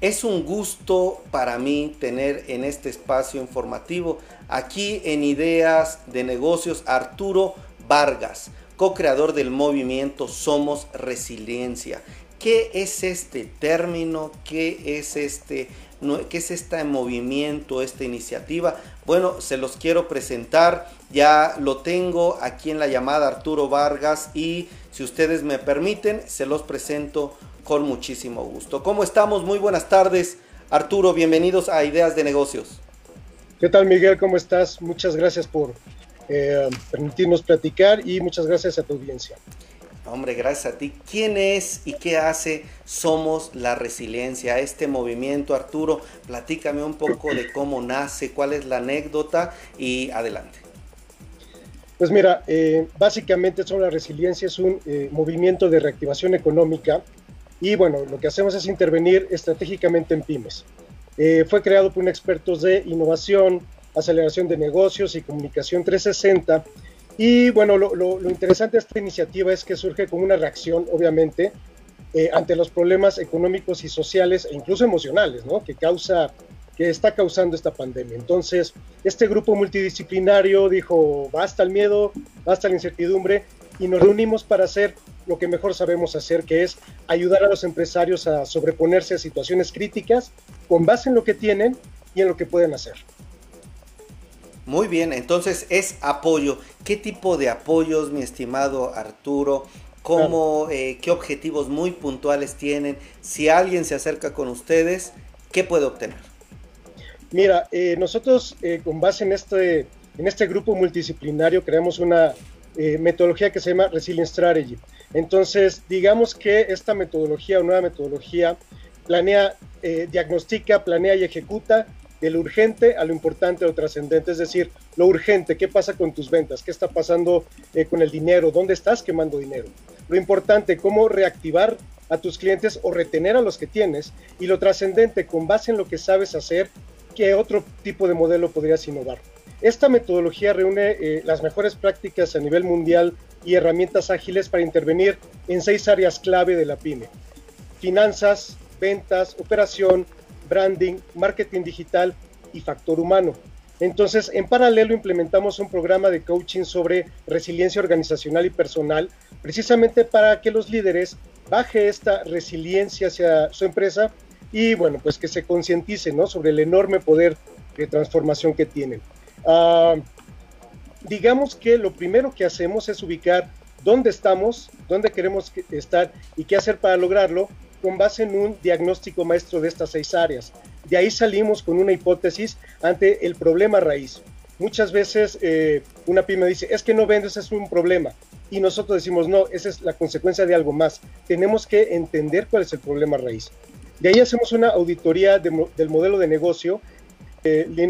Es un gusto para mí tener en este espacio informativo aquí en Ideas de Negocios Arturo Vargas, co-creador del movimiento Somos Resiliencia. ¿Qué es este término? ¿Qué es este qué es este movimiento, esta iniciativa? Bueno, se los quiero presentar. Ya lo tengo aquí en la llamada Arturo Vargas y si ustedes me permiten, se los presento con muchísimo gusto. ¿Cómo estamos? Muy buenas tardes. Arturo, bienvenidos a Ideas de Negocios. ¿Qué tal Miguel? ¿Cómo estás? Muchas gracias por eh, permitirnos platicar y muchas gracias a tu audiencia. Hombre, gracias a ti. ¿Quién es y qué hace Somos la Resiliencia? Este movimiento, Arturo, platícame un poco de cómo nace, cuál es la anécdota y adelante. Pues mira, eh, básicamente Somos la Resiliencia es un eh, movimiento de reactivación económica y bueno, lo que hacemos es intervenir estratégicamente en pymes. Eh, fue creado por expertos de innovación, aceleración de negocios y comunicación 360. Y bueno, lo, interesante de esta iniciativa es que surge como una reacción, obviamente, eh, ante los problemas económicos y sociales e incluso emocionales, ¿no? Que causa que está causando esta pandemia. Entonces, este grupo multidisciplinario dijo, basta el miedo, basta la incertidumbre, y nos reunimos para hacer lo que mejor sabemos hacer, que es ayudar a los empresarios a sobreponerse a situaciones críticas con base en lo que tienen y en lo que pueden hacer. Muy bien, entonces es apoyo. ¿Qué tipo de apoyos, mi estimado Arturo? ¿Cómo, eh, ¿Qué objetivos muy puntuales tienen? Si alguien se acerca con ustedes, ¿qué puede obtener? Mira, eh, nosotros eh, con base en este, en este grupo multidisciplinario creamos una metodología que se llama Resilience Strategy. Entonces, digamos que esta metodología o nueva metodología planea, eh, diagnostica, planea y ejecuta de lo urgente a lo importante o trascendente, es decir, lo urgente, qué pasa con tus ventas, qué está pasando eh, con el dinero, dónde estás quemando dinero. Lo importante, cómo reactivar a tus clientes o retener a los que tienes. Y lo trascendente, con base en lo que sabes hacer, qué otro tipo de modelo podrías innovar. Esta metodología reúne eh, las mejores prácticas a nivel mundial y herramientas ágiles para intervenir en seis áreas clave de la pyme. Finanzas, ventas, operación, branding, marketing digital y factor humano. Entonces, en paralelo implementamos un programa de coaching sobre resiliencia organizacional y personal, precisamente para que los líderes baje esta resiliencia hacia su empresa y, bueno, pues que se concienticen sobre el enorme poder de transformación que tienen. Ah, digamos que lo primero que hacemos es ubicar dónde estamos, dónde queremos estar y qué hacer para lograrlo con base en un diagnóstico maestro de estas seis áreas. De ahí salimos con una hipótesis ante el problema raíz. Muchas veces eh, una pyme dice, es que no vendes, es un problema. Y nosotros decimos, no, esa es la consecuencia de algo más. Tenemos que entender cuál es el problema raíz. De ahí hacemos una auditoría del modelo de negocio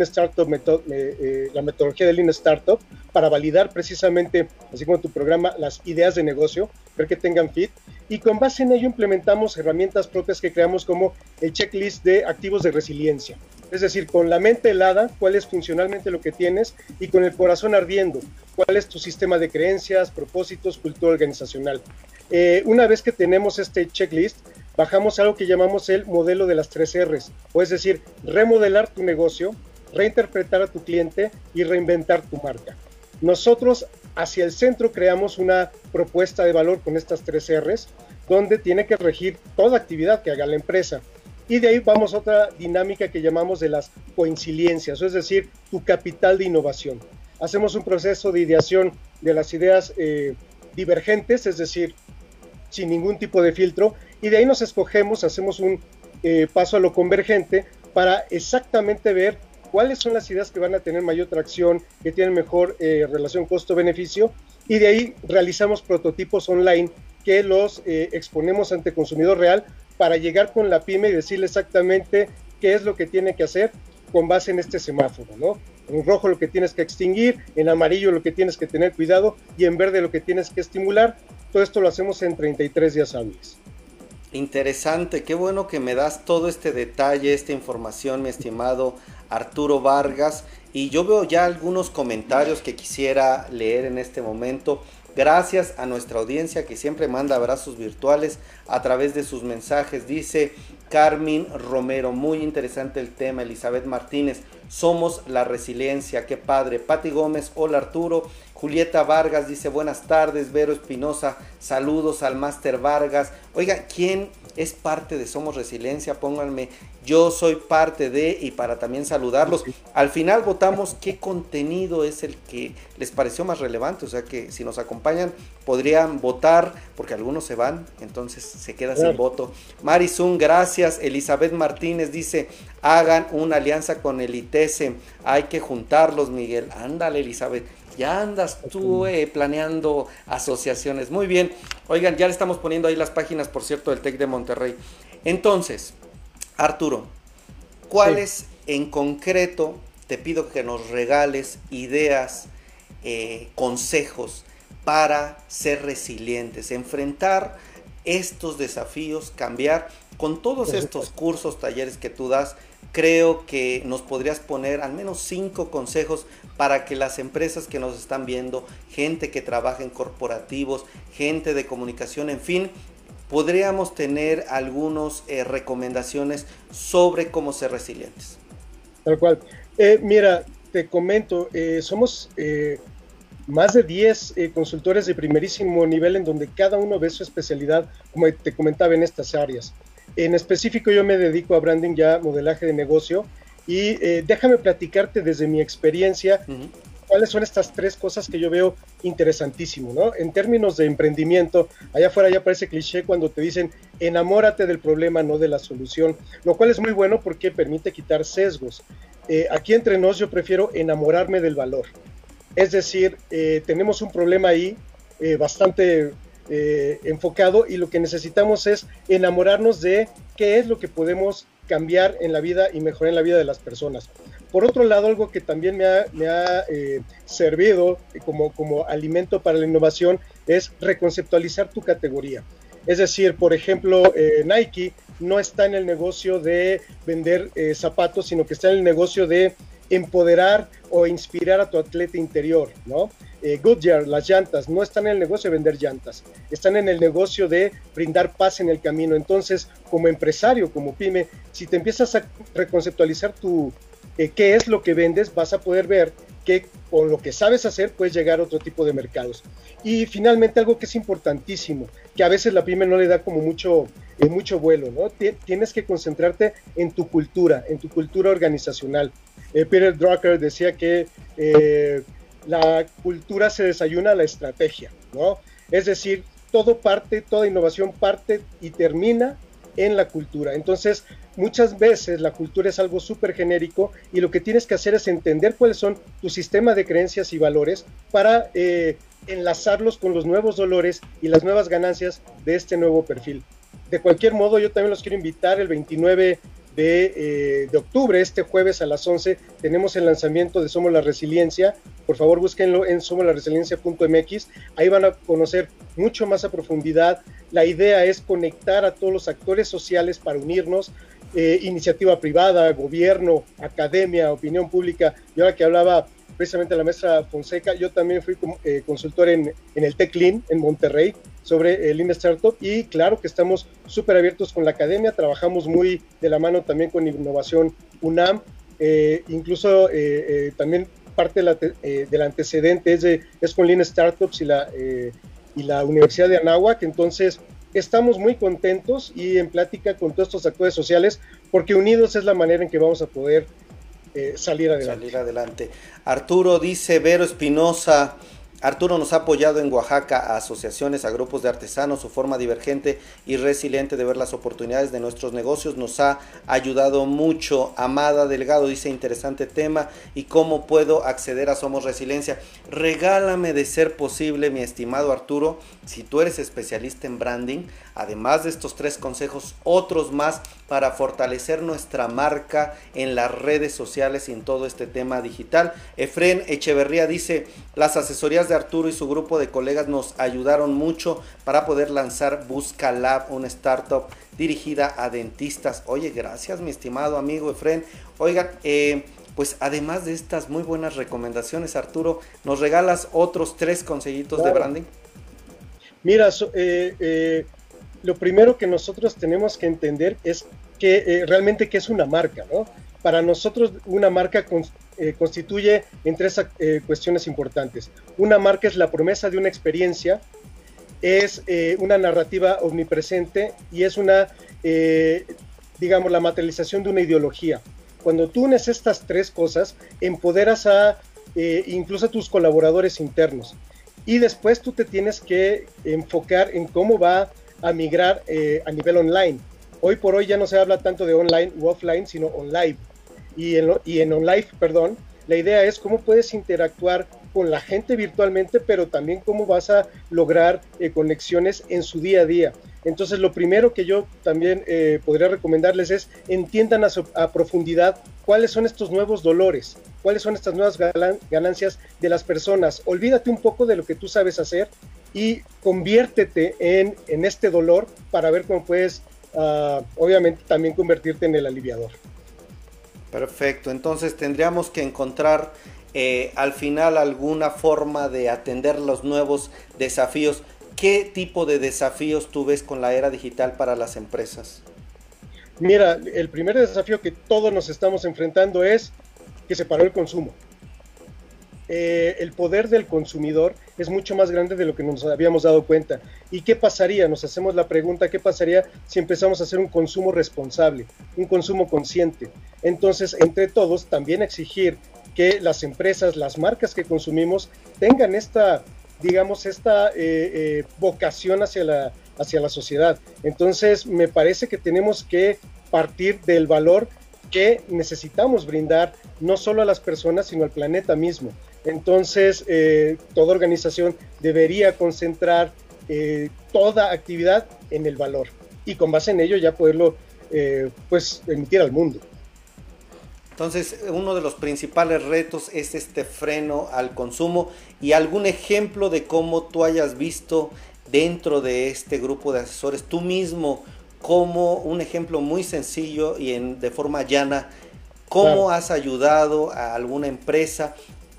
Startup, eh, la metodología de Lean Startup, para validar precisamente, así como tu programa, las ideas de negocio, ver que tengan fit. Y con base en ello implementamos herramientas propias que creamos como el checklist de activos de resiliencia. Es decir, con la mente helada, cuál es funcionalmente lo que tienes y con el corazón ardiendo, cuál es tu sistema de creencias, propósitos, cultura organizacional. Eh, una vez que tenemos este checklist, bajamos algo que llamamos el modelo de las tres R's, o es decir, remodelar tu negocio, reinterpretar a tu cliente y reinventar tu marca. Nosotros hacia el centro creamos una propuesta de valor con estas tres R's, donde tiene que regir toda actividad que haga la empresa. Y de ahí vamos a otra dinámica que llamamos de las coincidencias, es decir, tu capital de innovación. Hacemos un proceso de ideación de las ideas eh, divergentes, es decir, sin ningún tipo de filtro, y de ahí nos escogemos, hacemos un eh, paso a lo convergente para exactamente ver cuáles son las ideas que van a tener mayor tracción, que tienen mejor eh, relación costo-beneficio, y de ahí realizamos prototipos online que los eh, exponemos ante consumidor real para llegar con la pyme y decirle exactamente qué es lo que tiene que hacer con base en este semáforo, ¿no? En rojo lo que tienes que extinguir, en amarillo lo que tienes que tener cuidado y en verde lo que tienes que estimular. Todo esto lo hacemos en 33 días hábiles. Interesante, qué bueno que me das todo este detalle, esta información, mi estimado Arturo Vargas. Y yo veo ya algunos comentarios que quisiera leer en este momento. Gracias a nuestra audiencia que siempre manda abrazos virtuales a través de sus mensajes. Dice Carmen Romero, muy interesante el tema. Elizabeth Martínez, somos la resiliencia, qué padre. Pati Gómez, hola Arturo. Julieta Vargas dice buenas tardes. Vero Espinosa, saludos al Máster Vargas. Oiga, ¿quién es parte de Somos Resiliencia? Pónganme, yo soy parte de y para también saludarlos. Al final votamos qué contenido es el que les pareció más relevante. O sea que si nos acompañan podrían votar porque algunos se van, entonces se queda sin voto. Marizun, gracias. Elizabeth Martínez dice, hagan una alianza con el ITESE. Hay que juntarlos, Miguel. Ándale, Elizabeth ya andas tú eh, planeando asociaciones. Muy bien. Oigan, ya le estamos poniendo ahí las páginas, por cierto, del TEC de Monterrey. Entonces, Arturo, ¿cuáles en concreto te pido que nos regales ideas, eh, consejos para ser resilientes, enfrentar estos desafíos, cambiar con todos estos cursos, talleres que tú das? Creo que nos podrías poner al menos cinco consejos para que las empresas que nos están viendo, gente que trabaja en corporativos, gente de comunicación, en fin, podríamos tener algunas eh, recomendaciones sobre cómo ser resilientes. Tal cual. Eh, mira, te comento, eh, somos más de 10 consultores de primerísimo nivel en donde cada uno ve su especialidad, como te comentaba, en estas áreas. En específico yo me dedico a branding ya, modelaje de negocio y eh, déjame platicarte desde mi experiencia cuáles son estas tres cosas que yo veo interesantísimo, ¿no? En términos de emprendimiento, allá afuera ya parece cliché cuando te dicen enamórate del problema, no de la solución, lo cual es muy bueno porque permite quitar sesgos. Eh, aquí entre nos yo prefiero enamorarme del valor. Es decir, eh, tenemos un problema ahí bastante eh, enfocado y lo que necesitamos es enamorarnos de qué es lo que podemos cambiar en la vida y mejorar en la vida de las personas. Por otro lado, algo que también me ha, eh, servido como, como alimento para la innovación es reconceptualizar tu categoría. Es decir, por ejemplo, eh, Nike no está en el negocio de vender zapatos, sino que está en el negocio de empoderar o inspirar a tu atleta interior, ¿no? Eh, Goodyear, las llantas, no están en el negocio de vender llantas, están en el negocio de brindar paz en el camino. Entonces, como empresario, como pyme, si te empiezas a reconceptualizar tu eh, qué es lo que vendes, vas a poder ver que con lo que sabes hacer puedes llegar a otro tipo de mercados. Y finalmente algo que es importantísimo, que a veces la pyme no le da como mucho, eh, mucho vuelo, ¿no? Tienes que concentrarte en tu cultura, en tu cultura organizacional. Peter Drucker decía que la cultura se desayuna a la estrategia, ¿no? Es decir, todo parte, toda innovación parte y termina en la cultura. Entonces, muchas veces la cultura es algo súper genérico y lo que tienes que hacer es entender cuáles son tu sistema de creencias y valores para eh, enlazarlos con los nuevos dolores y las nuevas ganancias de este nuevo perfil. De cualquier modo, yo también los quiero invitar el 29 eh, de, octubre, este jueves a las 11, tenemos el lanzamiento de Somos la Resiliencia. Por favor, búsquenlo en somoslarresiliencia.mx. Ahí van a conocer mucho más a profundidad. La idea es conectar a todos los actores sociales para unirnos. Eh, iniciativa privada, gobierno, academia, opinión pública. Y ahora que hablaba precisamente la maestra Fonseca, yo también fui eh, consultor en, en el TECLIN en Monterrey sobre el Lean Startup y claro que estamos súper abiertos con la academia, trabajamos muy de la mano también con innovación UNAM, eh, incluso también parte del antecedente es, de, con Lean Startups y la, y la Universidad de Anáhuac, entonces estamos muy contentos y en plática con todos estos actores sociales porque unidos es la manera en que vamos a poder eh, salir adelante. Salir adelante. Arturo dice, Vero Espinosa, Arturo nos ha apoyado en Oaxaca a asociaciones, a grupos de artesanos, su forma divergente y resiliente de ver las oportunidades de nuestros negocios nos ha ayudado mucho. Amada Delgado dice interesante tema y cómo puedo acceder a Somos Resiliencia. Regálame de ser posible, mi estimado Arturo, si tú eres especialista en branding, además de estos tres consejos, otros más para fortalecer nuestra marca en las redes sociales y en todo este tema digital. Efren Echeverría dice, las asesorías de Arturo y su grupo de colegas nos ayudaron mucho para poder lanzar Busca Lab, una startup dirigida a dentistas. Oye, gracias mi estimado amigo Efren. Oigan, eh, pues además de estas muy buenas recomendaciones, Arturo, ¿nos regalas otros tres consejitos de branding? Mira, lo primero que nosotros tenemos que entender es que realmente qué es una marca, ¿no? Para nosotros una marca constituye en tres cuestiones importantes. Una marca es la promesa de una experiencia, es una narrativa omnipresente y es una digamos, la materialización de una ideología. Cuando tú unes estas tres cosas, empoderas a eh, incluso a tus colaboradores internos. Y después tú te tienes que enfocar en cómo va a migrar eh, a nivel online. Hoy por hoy ya no se habla tanto de online u offline, sino online. Y en, online, perdón, la idea es cómo puedes interactuar con la gente virtualmente, pero también cómo vas a lograr eh, conexiones en su día a día. Entonces, lo primero que yo también eh, podría recomendarles es entiendan a, profundidad cuáles son estos nuevos dolores, cuáles son estas nuevas ganancias de las personas. Olvídate un poco de lo que tú sabes hacer y conviértete en, en este dolor para ver cómo puedes, ah, obviamente, también convertirte en el aliviador. Perfecto, entonces tendríamos que encontrar eh, al final alguna forma de atender los nuevos desafíos. ¿Qué tipo de desafíos tú ves con la era digital para las empresas? Mira, el primer desafío que todos nos estamos enfrentando es que se paró el consumo. Eh, el poder del consumidor es mucho más grande de lo que nos habíamos dado cuenta. ¿Y qué pasaría? Nos hacemos la pregunta, ¿qué pasaría si empezamos a hacer un consumo responsable, un consumo consciente? Entonces, entre todos, también exigir que las empresas, las marcas que consumimos tengan esta, digamos, esta eh, eh, vocación hacia la, hacia la sociedad. Entonces, me parece que tenemos que partir del valor que necesitamos brindar no solo a las personas, sino al planeta mismo. Entonces, eh, toda organización debería concentrar eh, toda actividad en el valor y con base en ello ya poderlo eh, pues emitir al mundo. Entonces, uno de los principales retos es este freno al consumo. Y algún ejemplo de cómo tú hayas visto dentro de este grupo de asesores, tú mismo, como un ejemplo muy sencillo y en, de forma llana, cómo has ayudado a alguna empresa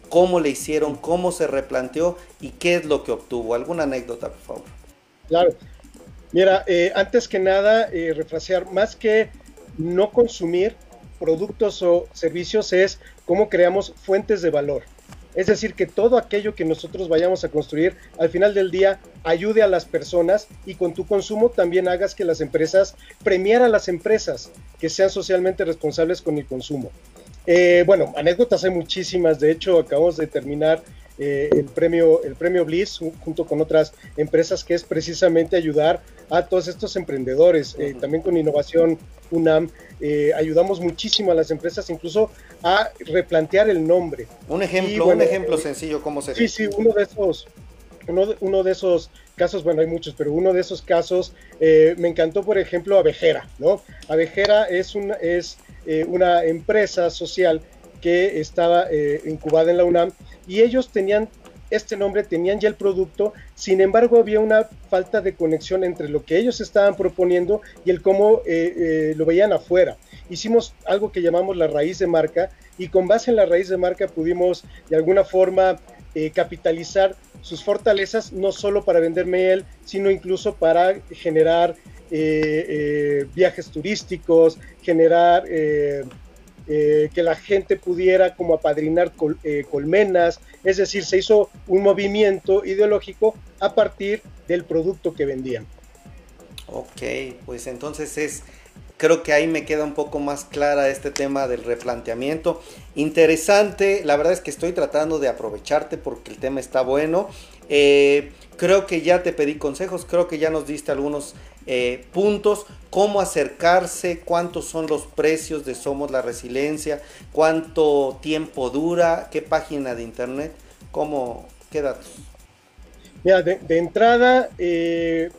cómo le hicieron, cómo se replanteó y qué es lo que obtuvo. ¿Alguna anécdota, por favor? Claro. Mira, eh, antes que nada, eh, refrasear, más que no consumir productos o servicios es cómo creamos fuentes de valor. Es decir, que todo aquello que nosotros vayamos a construir al final del día ayude a las personas y con tu consumo también hagas que las empresas, premiar a las empresas que sean socialmente responsables con el consumo. Eh, bueno, anécdotas hay muchísimas. De hecho, acabamos de terminar eh, el premio el premio Bliss junto con otras empresas que es precisamente ayudar a todos estos emprendedores. Eh, también con Innovación UNAM ayudamos muchísimo a las empresas incluso a replantear el nombre. Un ejemplo, un ejemplo sencillo cómo se. Sí, sí, uno de esos uno de esos casos, bueno, hay muchos, pero uno de esos casos me encantó, por ejemplo, Avejera, ¿no? Avejera es, es eh, una empresa social que estaba eh, incubada en la UNAM y ellos tenían este nombre, tenían ya el producto, sin embargo había una falta de conexión entre lo que ellos estaban proponiendo y el cómo eh, lo veían afuera. Hicimos algo que llamamos la raíz de marca y con base en la raíz de marca pudimos de alguna forma capitalizar sus fortalezas, no solo para vender miel, sino incluso para generar eh, eh, viajes turísticos, generar eh, que la gente pudiera como apadrinar colmenas, es decir, se hizo un movimiento ideológico a partir del producto que vendían. Ok, pues entonces es, creo que ahí me queda un poco más clara este tema del replanteamiento. Interesante, la verdad es que estoy tratando de aprovecharte porque el tema está bueno. creo que ya te pedí consejos, creo que ya nos diste algunos eh, puntos, cómo acercarse, cuántos son los precios de Somos la Resiliencia, cuánto tiempo dura, qué página de internet, cómo, qué datos. Mira, de, entrada, eh,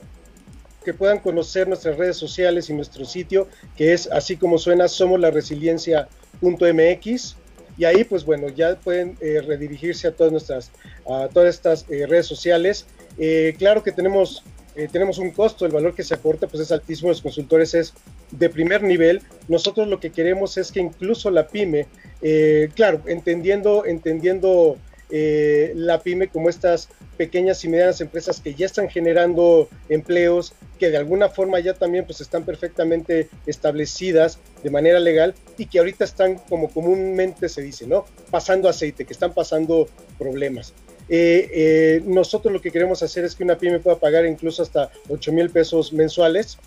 que puedan conocer nuestras redes sociales y nuestro sitio, que es así como suena, somos la resiliencia.mx. Y ahí, pues bueno, ya pueden eh, redirigirse a todas nuestras, a todas estas redes sociales. claro que tenemos eh, tenemos un costo, el valor que se aporta pues es altísimo, los consultores es de primer nivel. Nosotros lo que queremos es que incluso la pyme, eh, claro, entendiendo, entendiendo eh, la pyme como estas pequeñas y medianas empresas que ya están generando empleos, que de alguna forma ya también pues están perfectamente establecidas de manera legal y que ahorita están como comúnmente se dice, ¿no? Pasando aceite, que están pasando problemas. Eh, eh, nosotros lo que queremos hacer es que una pyme pueda pagar incluso hasta 8 mil pesos mensuales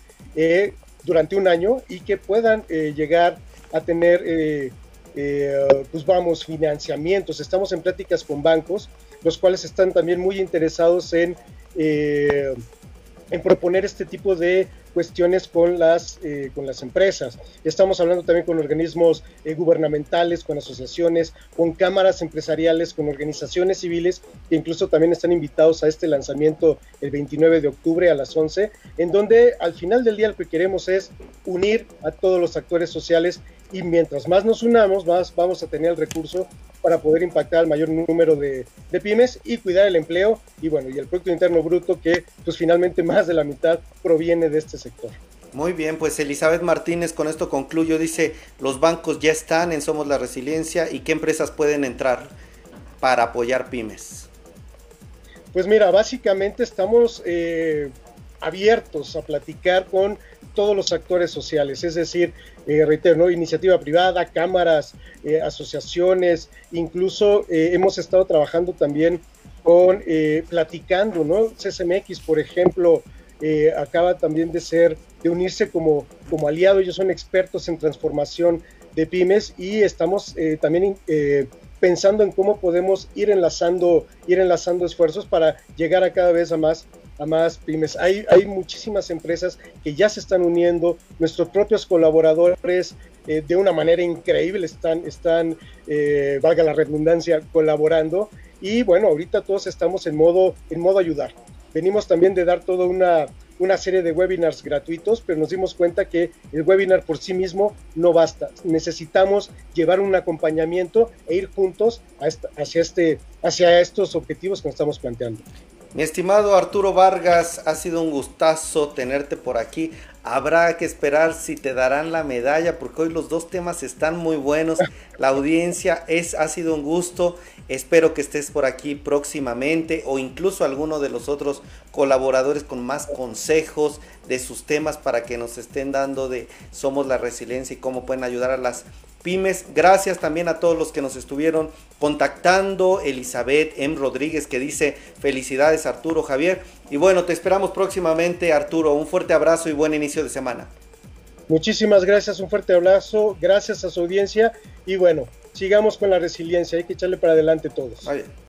durante un año y que puedan llegar a tener eh, pues vamos, financiamientos. Estamos en pláticas con bancos, los cuales están también muy interesados en, eh, en proponer este tipo de cuestiones con las, eh, con las empresas. Estamos hablando también con organismos gubernamentales, con asociaciones, con cámaras empresariales, con organizaciones civiles, que incluso también están invitados a este lanzamiento el 29 de octubre a las 11, en donde al final del día lo que queremos es unir a todos los actores sociales y mientras más nos unamos, más vamos a tener el recurso para poder impactar al mayor número de, pymes y cuidar el empleo y bueno, y el Producto Interno Bruto que pues finalmente más de la mitad proviene de este sector. Muy bien, pues Elizabeth Martínez con esto concluyo, dice, los bancos ya están en Somos la Resiliencia y qué empresas pueden entrar para apoyar pymes. Pues mira, básicamente estamos eh, abiertos a platicar con todos los actores sociales, es decir, eh, reitero, ¿no? iniciativa privada, cámaras, eh, asociaciones, incluso eh, hemos estado trabajando también con, platicando, ¿no? CSMX, por ejemplo, acaba también de ser, de unirse como, como aliado, ellos son expertos en transformación de pymes y estamos también pensando en cómo podemos ir enlazando, ir enlazando esfuerzos para llegar a cada vez a más a más pymes. Hay, hay muchísimas empresas que ya se están uniendo, nuestros propios colaboradores eh, de una manera increíble están, están eh, valga la redundancia, colaborando. Y bueno, ahorita todos estamos en modo, en modo ayudar. Venimos también de dar toda una, una serie de webinars gratuitos, pero nos dimos cuenta que el webinar por sí mismo no basta. Necesitamos llevar un acompañamiento e ir juntos hacia, este, hacia estos objetivos que nos estamos planteando. Mi estimado Arturo Vargas, ha sido un gustazo tenerte por aquí. Habrá que esperar si te darán la medalla, porque hoy los dos temas están muy buenos. La audiencia es, ha sido un gusto. Espero que estés por aquí próximamente o incluso alguno de los otros colaboradores con más consejos de sus temas para que nos estén dando de Somos la Resiliencia y cómo pueden ayudar a las pymes. Gracias también a todos los que nos estuvieron contactando. Elizabeth M. Rodríguez que dice felicidades Arturo Javier. Y bueno, te esperamos próximamente Arturo. Un fuerte abrazo y buen inicio de semana. Muchísimas gracias, un fuerte abrazo, gracias a su audiencia y bueno, sigamos con la resiliencia, hay que echarle para adelante todos.